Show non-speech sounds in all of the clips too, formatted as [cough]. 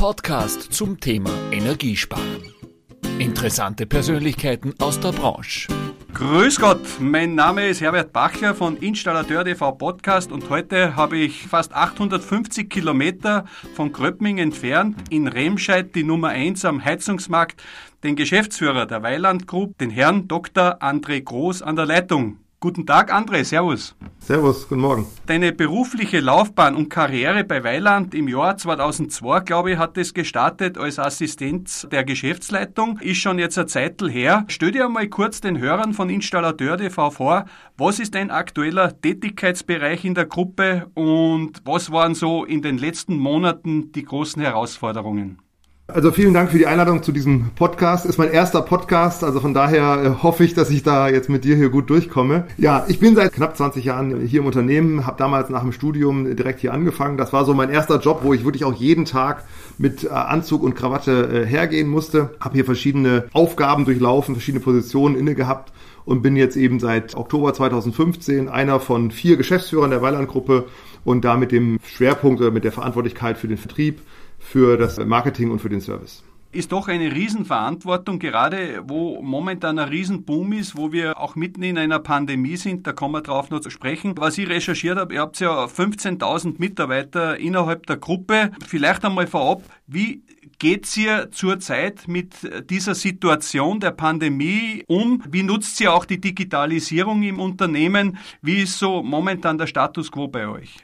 Podcast zum Thema Energiesparen. Interessante Persönlichkeiten aus der Branche. Grüß Gott, mein Name ist Herbert Bachler von Installateur TV Podcast und heute habe ich fast 850 Kilometer von Gröppming entfernt in Remscheid die Nummer 1 am Heizungsmarkt den Geschäftsführer der Weiland Group, den Herrn Dr. André Groß an der Leitung. Guten Tag, André, servus. Servus, guten Morgen. Deine berufliche Laufbahn und Karriere bei Weiland im Jahr 2002, glaube ich, hat es gestartet als Assistent der Geschäftsleitung. Ist schon jetzt eine Zeitl her. Stell dir einmal kurz den Hörern von Installateur TV vor. Was ist dein aktueller Tätigkeitsbereich in der Gruppe und was waren so in den letzten Monaten die großen Herausforderungen? Also vielen Dank für die Einladung zu diesem Podcast. Ist mein erster Podcast, also von daher äh, hoffe ich, dass ich da jetzt mit dir hier gut durchkomme. Ja, ich bin seit knapp 20 Jahren hier im Unternehmen, habe damals nach dem Studium direkt hier angefangen. Das war so mein erster Job, wo ich wirklich auch jeden Tag mit äh, Anzug und Krawatte äh, hergehen musste. Habe hier verschiedene Aufgaben durchlaufen, verschiedene Positionen inne gehabt und bin jetzt eben seit Oktober 2015 einer von vier Geschäftsführern der Weiland-Gruppe und da mit dem Schwerpunkt oder mit der Verantwortlichkeit für den Vertrieb für das Marketing und für den Service ist doch eine Riesenverantwortung, gerade wo momentan ein Riesenboom ist, wo wir auch mitten in einer Pandemie sind, da kommen wir drauf noch zu sprechen. Was ich recherchiert habe, ihr habt ja 15.000 Mitarbeiter innerhalb der Gruppe. Vielleicht einmal vorab, wie geht's ihr zurzeit mit dieser Situation der Pandemie um? Wie nutzt ihr auch die Digitalisierung im Unternehmen? Wie ist so momentan der Status quo bei euch?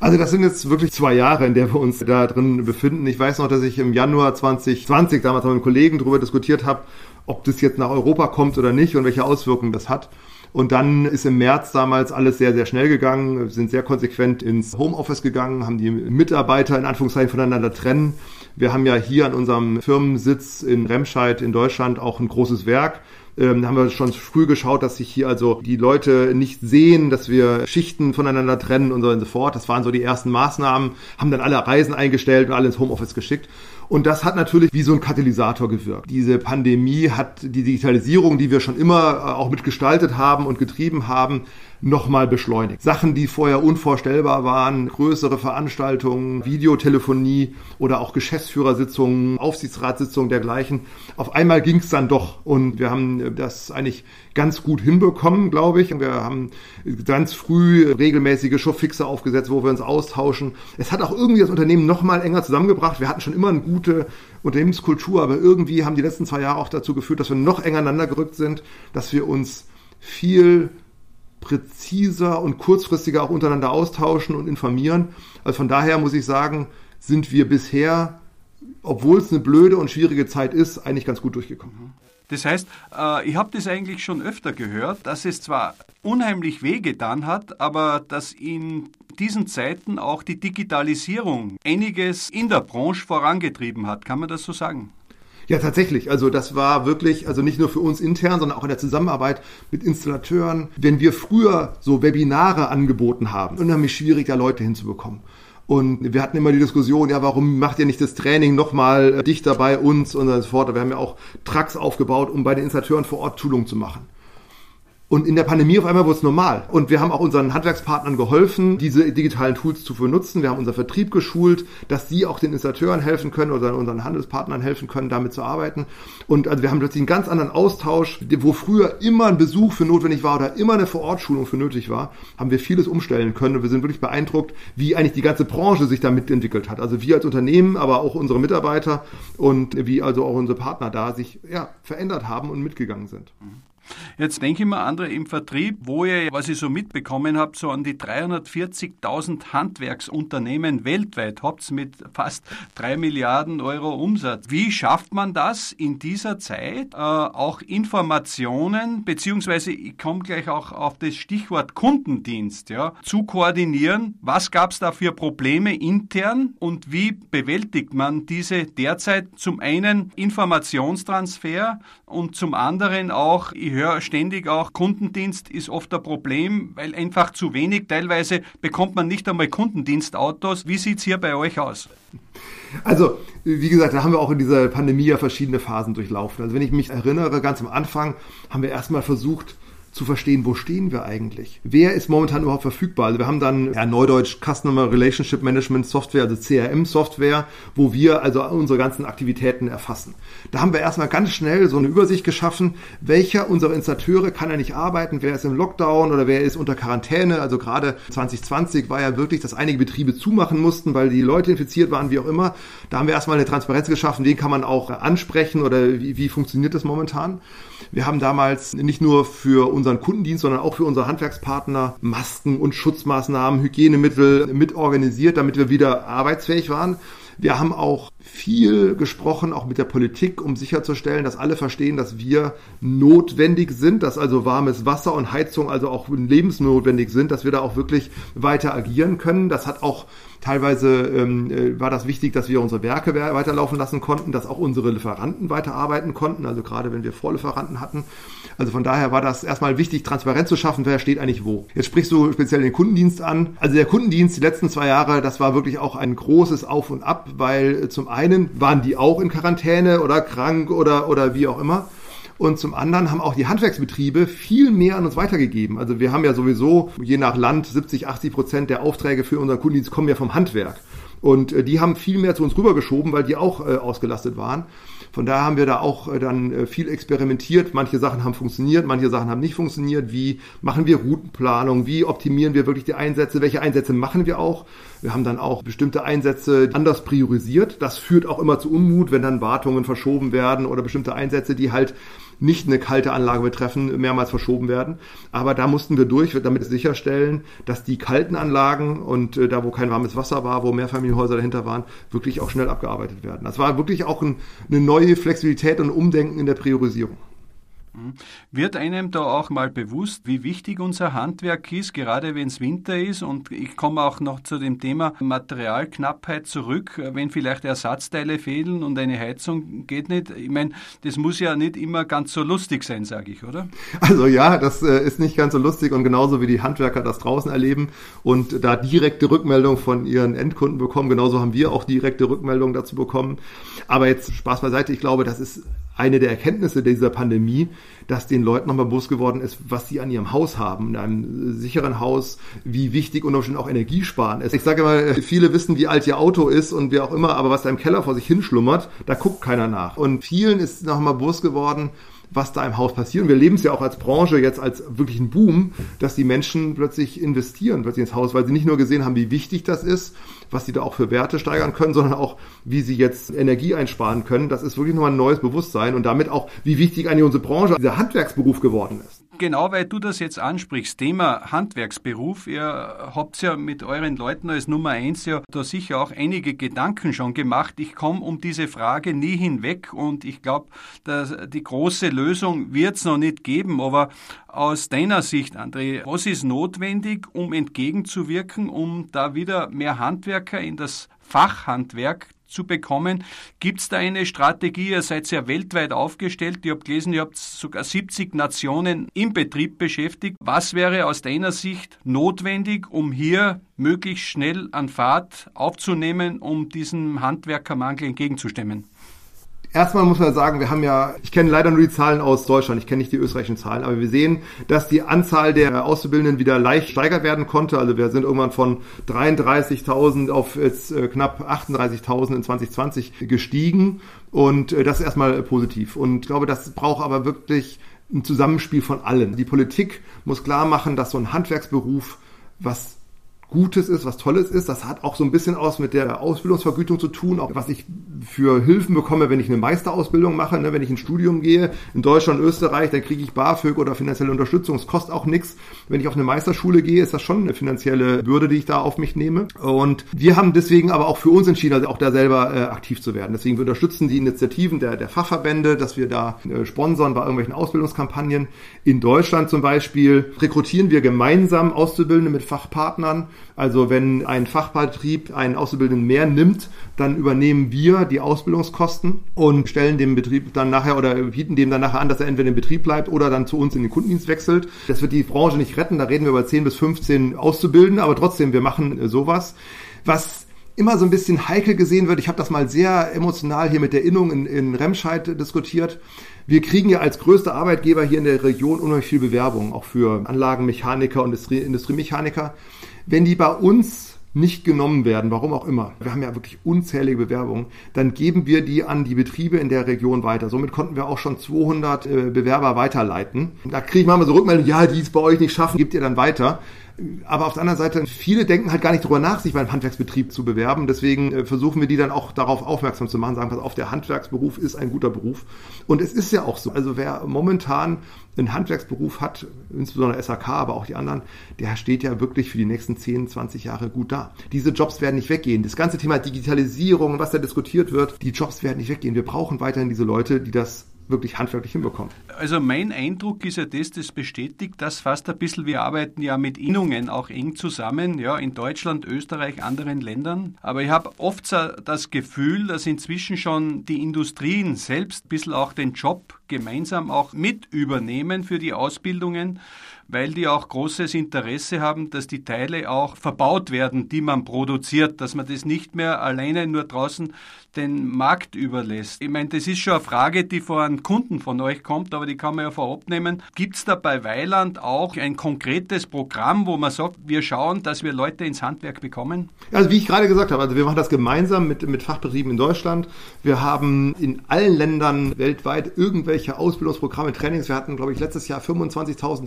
Also das sind jetzt wirklich zwei Jahre, in der wir uns da drin befinden. Ich weiß noch, dass ich im Januar 2020 damals mit einem Kollegen darüber diskutiert habe, ob das jetzt nach Europa kommt oder nicht und welche Auswirkungen das hat. Und dann ist im März damals alles sehr, sehr schnell gegangen. Wir sind sehr konsequent ins Homeoffice gegangen, haben die Mitarbeiter in Anführungszeichen voneinander trennen. Wir haben ja hier an unserem Firmensitz in Remscheid in Deutschland auch ein großes Werk ähm, haben wir schon früh geschaut, dass sich hier also die Leute nicht sehen, dass wir Schichten voneinander trennen und so und so fort. Das waren so die ersten Maßnahmen, haben dann alle Reisen eingestellt und alle ins Homeoffice geschickt. Und das hat natürlich wie so ein Katalysator gewirkt. Diese Pandemie hat die Digitalisierung, die wir schon immer äh, auch mitgestaltet haben und getrieben haben, nochmal beschleunigt. Sachen, die vorher unvorstellbar waren, größere Veranstaltungen, Videotelefonie oder auch Geschäftsführersitzungen, Aufsichtsratssitzungen dergleichen. Auf einmal ging es dann doch und wir haben das eigentlich ganz gut hinbekommen, glaube ich. Wir haben ganz früh regelmäßige Showfixe aufgesetzt, wo wir uns austauschen. Es hat auch irgendwie das Unternehmen nochmal enger zusammengebracht. Wir hatten schon immer eine gute Unternehmenskultur, aber irgendwie haben die letzten zwei Jahre auch dazu geführt, dass wir noch enger aneinander gerückt sind, dass wir uns viel präziser und kurzfristiger auch untereinander austauschen und informieren. Also von daher muss ich sagen, sind wir bisher, obwohl es eine blöde und schwierige Zeit ist, eigentlich ganz gut durchgekommen. Das heißt, äh, ich habe das eigentlich schon öfter gehört, dass es zwar unheimlich wehgetan hat, aber dass in diesen Zeiten auch die Digitalisierung einiges in der Branche vorangetrieben hat. Kann man das so sagen? Ja, tatsächlich. Also das war wirklich, also nicht nur für uns intern, sondern auch in der Zusammenarbeit mit Installateuren. Wenn wir früher so Webinare angeboten haben, unheimlich schwierig, da Leute hinzubekommen. Und wir hatten immer die Diskussion, ja, warum macht ihr nicht das Training nochmal äh, dichter bei uns und so fort. Wir haben ja auch Trucks aufgebaut, um bei den Installateuren vor Ort Schulungen zu machen. Und in der Pandemie auf einmal wurde es normal. Und wir haben auch unseren Handwerkspartnern geholfen, diese digitalen Tools zu benutzen. Wir haben unseren Vertrieb geschult, dass sie auch den Installateuren helfen können oder unseren Handelspartnern helfen können, damit zu arbeiten. Und also wir haben plötzlich einen ganz anderen Austausch, wo früher immer ein Besuch für notwendig war oder immer eine Vorortschulung für nötig war, haben wir vieles umstellen können. Und wir sind wirklich beeindruckt, wie eigentlich die ganze Branche sich da mitentwickelt hat. Also wir als Unternehmen, aber auch unsere Mitarbeiter und wie also auch unsere Partner da sich ja, verändert haben und mitgegangen sind. Mhm. Jetzt denke ich mir, andere im Vertrieb, wo ihr, was ich so mitbekommen habe, so an die 340.000 Handwerksunternehmen weltweit habt mit fast drei Milliarden Euro Umsatz. Wie schafft man das in dieser Zeit, äh, auch Informationen, beziehungsweise ich komme gleich auch auf das Stichwort Kundendienst, ja, zu koordinieren? Was gab es da für Probleme intern und wie bewältigt man diese derzeit zum einen Informationstransfer und zum anderen auch, ich höre ständig auch, Kundendienst ist oft ein Problem, weil einfach zu wenig, teilweise bekommt man nicht einmal Kundendienstautos. Wie sieht es hier bei euch aus? Also, wie gesagt, da haben wir auch in dieser Pandemie ja verschiedene Phasen durchlaufen. Also wenn ich mich erinnere, ganz am Anfang haben wir erstmal versucht, zu verstehen, wo stehen wir eigentlich? Wer ist momentan überhaupt verfügbar? Also wir haben dann ja, Neudeutsch Customer Relationship Management Software, also CRM Software, wo wir also unsere ganzen Aktivitäten erfassen. Da haben wir erstmal ganz schnell so eine Übersicht geschaffen, welcher unserer Installateure kann ja nicht arbeiten, wer ist im Lockdown oder wer ist unter Quarantäne. Also gerade 2020 war ja wirklich, dass einige Betriebe zumachen mussten, weil die Leute infiziert waren, wie auch immer. Da haben wir erstmal eine Transparenz geschaffen, wen kann man auch ansprechen oder wie, wie funktioniert das momentan. Wir haben damals nicht nur für unseren Kundendienst, sondern auch für unsere Handwerkspartner Masken und Schutzmaßnahmen, Hygienemittel mit organisiert, damit wir wieder arbeitsfähig waren. Wir haben auch viel gesprochen, auch mit der Politik, um sicherzustellen, dass alle verstehen, dass wir notwendig sind, dass also warmes Wasser und Heizung also auch lebensnotwendig sind, dass wir da auch wirklich weiter agieren können. Das hat auch Teilweise ähm, äh, war das wichtig, dass wir unsere Werke weiterlaufen lassen konnten, dass auch unsere Lieferanten weiterarbeiten konnten, also gerade wenn wir Vorlieferanten hatten. Also von daher war das erstmal wichtig, Transparenz zu schaffen, wer steht eigentlich wo. Jetzt sprichst du speziell den Kundendienst an. Also der Kundendienst die letzten zwei Jahre, das war wirklich auch ein großes Auf und Ab, weil zum einen waren die auch in Quarantäne oder krank oder, oder wie auch immer. Und zum anderen haben auch die Handwerksbetriebe viel mehr an uns weitergegeben. Also wir haben ja sowieso je nach Land 70, 80 Prozent der Aufträge für unseren Kundendienst kommen ja vom Handwerk. Und äh, die haben viel mehr zu uns rübergeschoben, weil die auch äh, ausgelastet waren. Von daher haben wir da auch äh, dann viel experimentiert. Manche Sachen haben funktioniert, manche Sachen haben nicht funktioniert. Wie machen wir Routenplanung? Wie optimieren wir wirklich die Einsätze? Welche Einsätze machen wir auch? Wir haben dann auch bestimmte Einsätze anders priorisiert. Das führt auch immer zu Unmut, wenn dann Wartungen verschoben werden oder bestimmte Einsätze, die halt nicht eine kalte Anlage betreffen, mehrmals verschoben werden. Aber da mussten wir durch, damit sicherstellen, dass die kalten Anlagen und äh, da, wo kein warmes Wasser war, wo Mehrfamilienhäuser dahinter waren, wirklich auch schnell abgearbeitet werden. Das war wirklich auch ein, eine neue Flexibilität und Umdenken in der Priorisierung. Mhm. Wird einem da auch mal bewusst, wie wichtig unser Handwerk ist, gerade wenn es Winter ist? Und ich komme auch noch zu dem Thema Materialknappheit zurück, wenn vielleicht Ersatzteile fehlen und eine Heizung geht nicht. Ich meine, das muss ja nicht immer ganz so lustig sein, sage ich, oder? Also ja, das äh, ist nicht ganz so lustig und genauso wie die Handwerker das draußen erleben und da direkte Rückmeldung von ihren Endkunden bekommen, genauso haben wir auch direkte Rückmeldungen dazu bekommen. Aber jetzt Spaß beiseite, ich glaube, das ist eine der Erkenntnisse dieser Pandemie, dass den Leuten nochmal bewusst geworden ist, was sie an ihrem Haus haben, in einem sicheren Haus, wie wichtig und auch Energiesparen ist. Ich sage mal, viele wissen, wie alt ihr Auto ist und wie auch immer, aber was da im Keller vor sich hinschlummert, da guckt keiner nach. Und vielen ist nochmal bewusst geworden, was da im Haus passiert. Und wir leben es ja auch als Branche jetzt als wirklich ein Boom, dass die Menschen plötzlich investieren plötzlich ins Haus, weil sie nicht nur gesehen haben, wie wichtig das ist, was sie da auch für Werte steigern können, sondern auch, wie sie jetzt Energie einsparen können. Das ist wirklich nochmal ein neues Bewusstsein und damit auch, wie wichtig eigentlich unsere Branche, dieser Handwerksberuf geworden ist genau, weil du das jetzt ansprichst, Thema Handwerksberuf. Ihr habt ja mit euren Leuten als Nummer eins ja da sicher auch einige Gedanken schon gemacht. Ich komme um diese Frage nie hinweg und ich glaube, die große Lösung wird es noch nicht geben. Aber aus deiner Sicht, André, was ist notwendig, um entgegenzuwirken, um da wieder mehr Handwerker in das Fachhandwerk zu bekommen. Gibt es da eine Strategie? Ihr seid ja weltweit aufgestellt. Ich habe gelesen, ihr habt sogar 70 Nationen im Betrieb beschäftigt. Was wäre aus deiner Sicht notwendig, um hier möglichst schnell an Fahrt aufzunehmen, um diesem Handwerkermangel entgegenzustemmen? Erstmal muss man sagen, wir haben ja, ich kenne leider nur die Zahlen aus Deutschland, ich kenne nicht die österreichischen Zahlen, aber wir sehen, dass die Anzahl der Auszubildenden wieder leicht steigert werden konnte. Also wir sind irgendwann von 33.000 auf jetzt äh, knapp 38.000 in 2020 gestiegen und äh, das ist erstmal positiv. Und ich glaube, das braucht aber wirklich ein Zusammenspiel von allen. Die Politik muss klar machen, dass so ein Handwerksberuf was Gutes ist, was Tolles ist. Das hat auch so ein bisschen aus mit der Ausbildungsvergütung zu tun, auch was ich für Hilfen bekomme, wenn ich eine Meisterausbildung mache, ne, wenn ich ein Studium gehe. In Deutschland, Österreich, dann kriege ich BAföG oder finanzielle Unterstützung. Es kostet auch nichts. Wenn ich auf eine Meisterschule gehe, ist das schon eine finanzielle Bürde, die ich da auf mich nehme. Und wir haben deswegen aber auch für uns entschieden, also auch da selber äh, aktiv zu werden. Deswegen wir unterstützen die Initiativen der, der Fachverbände, dass wir da äh, sponsern bei irgendwelchen Ausbildungskampagnen. In Deutschland zum Beispiel rekrutieren wir gemeinsam Auszubildende mit Fachpartnern also wenn ein Fachbetrieb einen Auszubildenden mehr nimmt, dann übernehmen wir die Ausbildungskosten und stellen dem Betrieb dann nachher oder bieten dem dann nachher an, dass er entweder im Betrieb bleibt oder dann zu uns in den Kundendienst wechselt. Das wird die Branche nicht retten, da reden wir über 10 bis 15 Auszubildende, aber trotzdem, wir machen sowas. Was immer so ein bisschen heikel gesehen wird, ich habe das mal sehr emotional hier mit der Innung in, in Remscheid diskutiert, Wir kriegen ja als größter Arbeitgeber hier in der Region unheimlich viel Bewerbung, auch für Anlagenmechaniker und Industrie Industriemechaniker. Wenn die bei uns nicht genommen werden, warum auch immer, wir haben ja wirklich unzählige Bewerbungen, dann geben wir die an die Betriebe in der Region weiter. Somit konnten wir auch schon 200 äh, Bewerber weiterleiten. Da kriege ich manchmal so Rückmeldungen, ja, die es bei euch nicht schaffen, gebt ihr dann weiter. Aber auf der anderen Seite, viele denken halt gar nicht darüber nach, sich beim Handwerksbetrieb zu bewerben. Deswegen äh, versuchen wir die dann auch darauf aufmerksam zu machen, sagen, pass auf, der Handwerksberuf ist ein guter Beruf. Und es ist ja auch so. Also wer momentan einen Handwerksberuf hat, insbesondere SAK, aber auch die anderen, der steht ja wirklich für die nächsten 10, 20 Jahre gut da. Diese Jobs werden nicht weggehen. Das ganze Thema Digitalisierung, was da diskutiert wird, die Jobs werden nicht weggehen. Wir brauchen weiterhin diese Leute, die das wirklich handwerklich hinbekommen. Also mein Eindruck ist ja das, das bestätigt das fast ein bisschen. Wir arbeiten ja mit Innungen auch eng zusammen, ja, in Deutschland, Österreich, anderen Ländern. Aber ich habe oft das Gefühl, dass inzwischen schon die Industrien selbst ein bisschen auch den Job gemeinsam auch mit übernehmen für die Ausbildungen weil die auch großes Interesse haben, dass die Teile auch verbaut werden, die man produziert, dass man das nicht mehr alleine nur draußen den Markt überlässt. Ich meine, das ist schon eine Frage, die von einem Kunden von euch kommt, aber die kann man ja vorab nehmen. Gibt es da bei Weiland auch ein konkretes Programm, wo man sagt, wir schauen, dass wir Leute ins Handwerk bekommen? Also wie ich gerade gesagt habe, also wir machen das gemeinsam mit, mit Fachbetrieben in Deutschland. Wir haben in allen Ländern weltweit irgendwelche Ausbildungsprogramme, Trainings. Wir hatten, glaube ich, letztes Jahr 25.000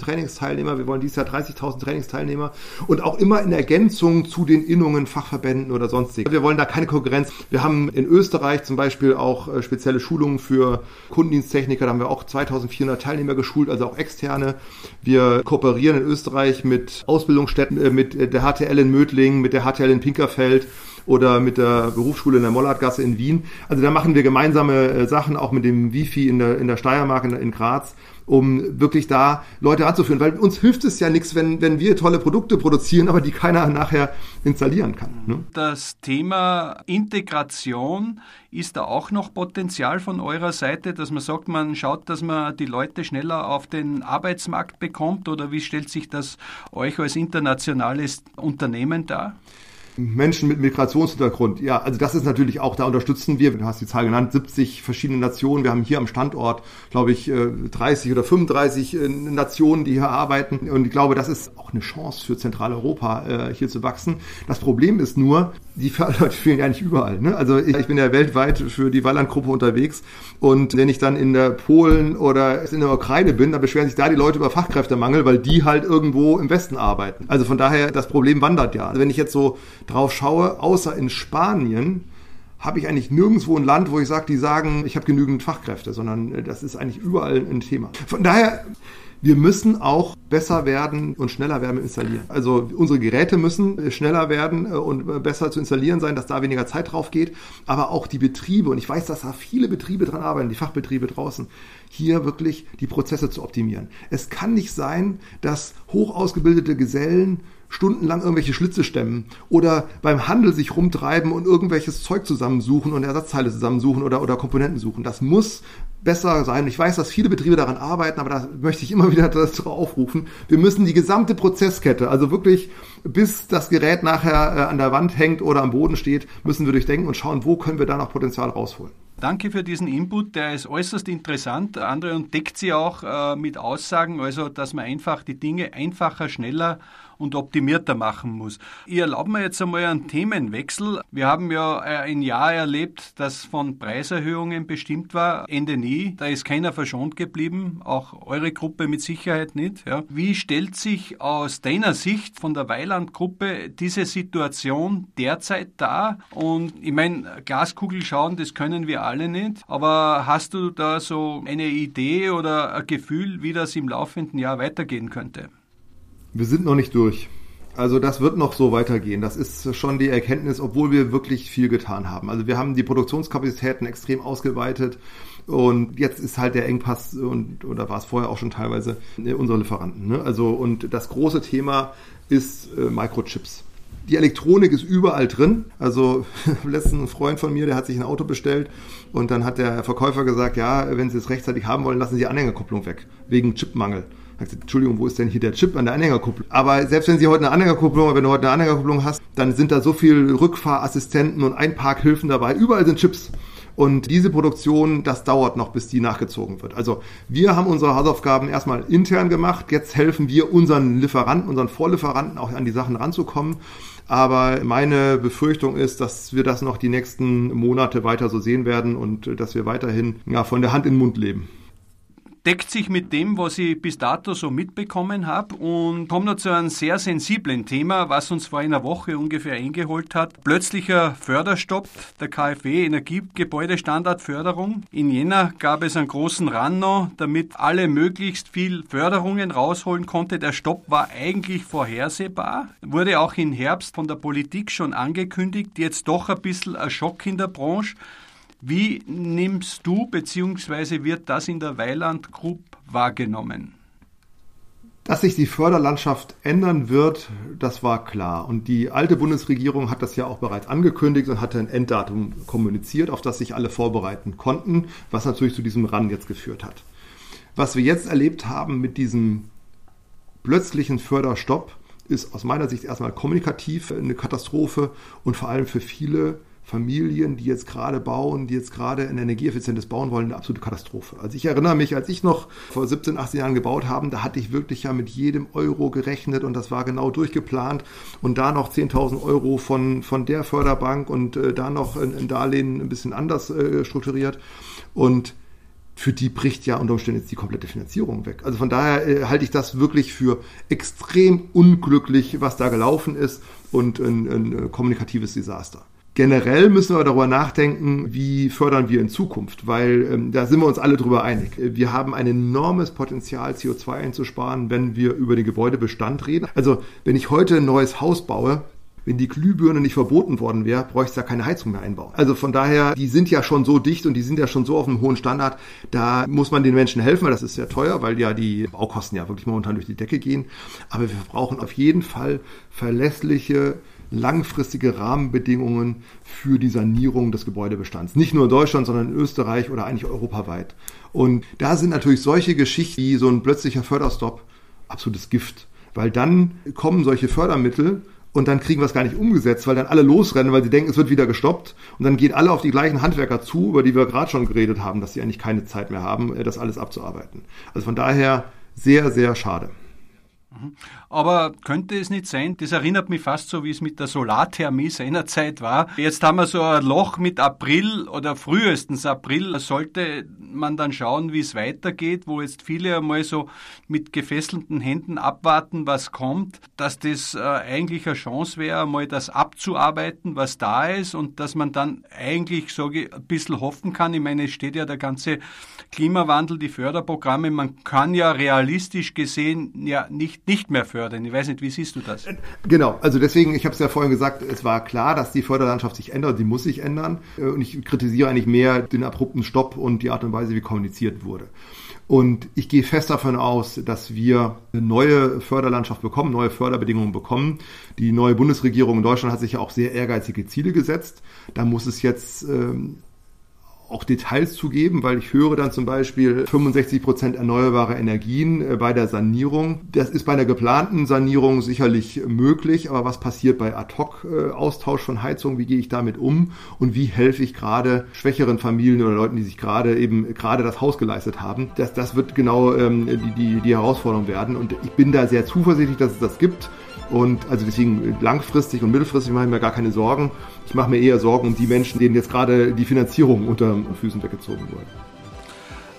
Trainingsteilnehmer. Wir wollen dieses Jahr 30.000 Trainingsteilnehmer und auch immer in Ergänzung zu den Innungen, Fachverbänden oder sonstigen. Wir wollen da keine Konkurrenz. Wir haben in Österreich zum Beispiel auch äh, spezielle Schulungen für Kundendiensttechniker. Da haben wir auch 2400 Teilnehmer geschult, also auch externe. Wir kooperieren in Österreich mit Ausbildungsstätten, äh, mit der HTL in Mödling, mit der HTL in Pinkerfeld oder mit der Berufsschule in der Mollertgasse in Wien. Also da machen wir gemeinsame äh, Sachen, auch mit dem Wifi in der, in der Steiermark, in, in Graz um wirklich da Leute ranzuführen. Weil uns hilft es ja nichts, wenn, wenn wir tolle Produkte produzieren, aber die keiner nachher installieren kann. Ne? Das Thema Integration ist da auch noch Potenzial von eurer Seite, dass man sagt, man schaut, dass man die Leute schneller auf den Arbeitsmarkt bekommt oder wie stellt sich das euch als internationales Unternehmen dar? Menschen mit Migrationshintergrund. Ja, also das ist natürlich auch, da unterstützen wir, du hast die Zahl genannt, 70 verschiedene Nationen. Wir haben hier am Standort, glaube ich, 30 äh, oder 35 äh, Nationen, die hier arbeiten. Und ich glaube, das ist auch eine Chance für Zentraleuropa, äh, hier zu wachsen. Das Problem ist nur, die Leute fehlen ja nicht überall. Ne? Also ich, ich bin ja weltweit für die Walland-Gruppe unterwegs und wenn ich dann in der Polen oder in der Ukraine bin, dann beschweren sich da die Leute über Fachkräftemangel, weil die halt irgendwo im Westen arbeiten. Also von daher, das Problem wandert ja. Also wenn ich jetzt so drauf schaue, außer in Spanien, habe ich eigentlich nirgendwo ein Land, wo ich sage, die sagen, ich habe genügend Fachkräfte, sondern das ist eigentlich überall ein Thema. Von daher wir müssen auch besser werden und schneller werden mit installieren. Also unsere Geräte müssen schneller werden äh, und äh, besser zu installieren sein, dass da weniger Zeit drauf geht. Aber auch die Betriebe, und ich weiß, dass da viele Betriebe dran arbeiten, die Fachbetriebe draußen, hier wirklich die Prozesse zu optimieren. Es kann nicht sein, dass hoch ausgebildete Gesellen stundenlang irgendwelche Schlitze stemmen oder beim Handel sich rumtreiben und irgendwelches Zeug zusammensuchen und Ersatzteile zusammensuchen oder, oder Komponenten suchen. Das muss besser sein. Ich weiß, dass viele Betriebe daran arbeiten, aber da möchte ich immer [laughs] wieder dazu aufrufen. Wir müssen die gesamte Prozesskette, also wirklich bis das Gerät nachher äh, an der Wand hängt oder am Boden steht, müssen wir durchdenken und schauen, wo können wir da noch Potenzial rausholen. Danke für diesen Input, der ist äußerst interessant. Andere und deckt sie auch äh, mit Aussagen, also dass man einfach die Dinge einfacher, schneller und optimierter machen muss. Ich erlaube mir jetzt einmal einen Themenwechsel. Wir haben ja äh, ein Jahr erlebt, das von Preiserhöhungen bestimmt war, Ende nie. Da ist keiner verschont geblieben, auch eure Gruppe mit Sicherheit nicht. Ja. Wie stellt sich aus deiner Sicht von der Weiland-Gruppe diese Situation derzeit dar? Und ich meine, Glaskugel schauen, das können wir alle nicht. Aber hast du da so eine Idee oder ein Gefühl, wie das im laufenden Jahr weitergehen könnte? Wir sind noch nicht durch. Also das wird noch so weitergehen. Das ist schon die Erkenntnis, obwohl wir wirklich viel getan haben. Also wir haben die Produktionskapazitäten extrem ausgeweitet und jetzt ist halt der Engpass und oder war es vorher auch schon teilweise äh, unsere Lieferanten. Ne? Also und das große Thema ist äh, Microchips. Die Elektronik ist überall drin. Also [laughs] letzten Freund von mir, der hat sich ein Auto bestellt und dann hat der Verkäufer gesagt, ja, wenn Sie es rechtzeitig haben wollen, lassen Sie die Anhängerkupplung weg wegen Chipmangel. Entschuldigung, wo ist denn hier der Chip an der Anhängerkupplung? Aber selbst wenn Sie heute eine Anhängerkupplung, wenn du heute eine Anhängerkupplung hast, dann sind da so viele Rückfahrassistenten und Einparkhilfen dabei. Überall sind Chips. Und diese Produktion, das dauert noch, bis die nachgezogen wird. Also wir haben unsere Hausaufgaben erstmal intern gemacht. Jetzt helfen wir unseren Lieferanten, unseren Vorlieferanten auch an die Sachen ranzukommen. Aber meine Befürchtung ist, dass wir das noch die nächsten Monate weiter so sehen werden und dass wir weiterhin ja, von der Hand in den Mund leben deckt sich mit dem, was ich bis dato so mitbekommen habe und kommt noch zu einem sehr sensiblen Thema, was uns vor einer Woche ungefähr eingeholt hat. Plötzlicher Förderstopp der KfW Energiegebäudestandardförderung. In Jena gab es einen großen Run damit alle möglichst viel Förderungen rausholen konnte. Der Stopp war eigentlich vorhersehbar, wurde auch im Herbst von der Politik schon angekündigt, jetzt doch ein bisschen ein Schock in der Branche. Wie nimmst du bzw. wird das in der Weiland Group wahrgenommen? Dass sich die Förderlandschaft ändern wird, das war klar. Und die alte Bundesregierung hat das ja auch bereits angekündigt und hatte ein Enddatum kommuniziert, auf das sich alle vorbereiten konnten, was natürlich zu diesem Ran jetzt geführt hat. Was wir jetzt erlebt haben mit diesem plötzlichen Förderstopp, ist aus meiner Sicht erstmal kommunikativ eine Katastrophe und vor allem für viele Familien, die jetzt gerade bauen, die jetzt gerade ein energieeffizientes Bauen wollen, eine absolute Katastrophe. Also ich erinnere mich, als ich noch vor 17, 18 Jahren gebaut habe, da hatte ich wirklich ja mit jedem Euro gerechnet und das war genau durchgeplant und da noch 10.000 Euro von, von der Förderbank und äh, da noch ein, ein, Darlehen ein bisschen anders äh, strukturiert und für die bricht ja unter Umständen jetzt die komplette Finanzierung weg. Also von daher äh, halte ich das wirklich für extrem unglücklich, was da gelaufen ist und ein, ein kommunikatives Desaster. Generell müssen wir darüber nachdenken, wie fördern wir in Zukunft, weil ähm, da sind wir uns alle drüber einig. Wir haben ein enormes Potenzial, CO2 einzusparen, wenn wir über den Gebäudebestand reden. Also wenn ich heute ein neues Haus baue, wenn die Glühbirne nicht verboten worden wäre, bräuchte ich da keine Heizung mehr einbauen. Also von daher, die sind ja schon so dicht und die sind ja schon so auf einem hohen Standard, da muss man den Menschen helfen, weil das ist sehr teuer, weil ja die Baukosten ja wirklich momentan durch die Decke gehen. Aber wir brauchen auf jeden Fall verlässliche langfristige Rahmenbedingungen für die Sanierung des Gebäudebestands. Nicht nur in Deutschland, sondern in Österreich oder eigentlich europaweit. Und da sind natürlich solche Geschichten wie so ein plötzlicher Förderstopp absolutes Gift. Weil dann kommen solche Fördermittel und dann kriegen wir es gar nicht umgesetzt, weil dann alle losrennen, weil sie denken, es wird wieder gestoppt. Und dann gehen alle auf die gleichen Handwerker zu, über die wir gerade schon geredet haben, dass sie eigentlich keine Zeit mehr haben, das alles abzuarbeiten. Also von daher sehr, sehr schade. Mhm. Aber könnte es nicht sein, das erinnert mich fast so, wie es mit der Solarthermie seinerzeit war. Jetzt haben wir so ein Loch mit April oder frühestens April. Sollte man dann schauen, wie es weitergeht, wo jetzt viele einmal so mit gefesselten Händen abwarten, was kommt, dass das äh, eigentlich eine Chance wäre, mal das abzuarbeiten, was da ist und dass man dann eigentlich, sage ich, ein bisschen hoffen kann. Ich meine, es steht ja der ganze Klimawandel, die Förderprogramme, man kann ja realistisch gesehen ja nicht, nicht mehr fördern. Ich weiß nicht, wie siehst du das? Genau, also deswegen, ich habe es ja vorhin gesagt, es war klar, dass die Förderlandschaft sich ändert, sie muss sich ändern. Und ich kritisiere eigentlich mehr den abrupten Stopp und die Art und Weise, wie kommuniziert wurde. Und ich gehe fest davon aus, dass wir eine neue Förderlandschaft bekommen, neue Förderbedingungen bekommen. Die neue Bundesregierung in Deutschland hat sich ja auch sehr ehrgeizige Ziele gesetzt. Da muss es jetzt ähm, auch Details zu geben, weil ich höre dann zum Beispiel 65 Prozent erneuerbare Energien äh, bei der Sanierung. Das ist bei einer geplanten Sanierung sicherlich möglich, aber was passiert bei Ad-Hoc-Austausch von Heizung? Wie gehe ich damit um? Und wie helfe ich gerade schwächeren Familien oder Leuten, die sich gerade eben gerade das Haus geleistet haben? Das, das wird genau ähm, die, die, die Herausforderung werden. Und ich bin da sehr zuversichtlich, dass es das gibt. Und also deswegen langfristig und mittelfristig mache ich mir gar keine Sorgen. Ich mache mir eher Sorgen um die Menschen, denen jetzt gerade die Finanzierung unter Füßen weggezogen wurde.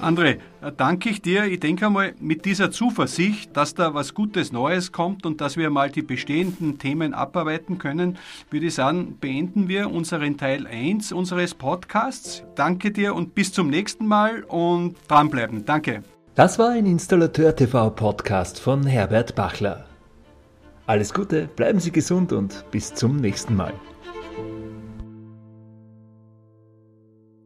André, äh, danke ich dir. Ich denke einmal, mit dieser Zuversicht, dass da was Gutes Neues kommt und dass wir mal die bestehenden Themen abarbeiten können, würde ich sagen, beenden wir unseren Teil 1 unseres Podcasts. Danke dir und bis zum nächsten Mal und dranbleiben. Danke. Das war ein Installateur TV Podcast von Herbert Bachler. Alles Gute, bleiben Sie gesund und bis zum nächsten Mal.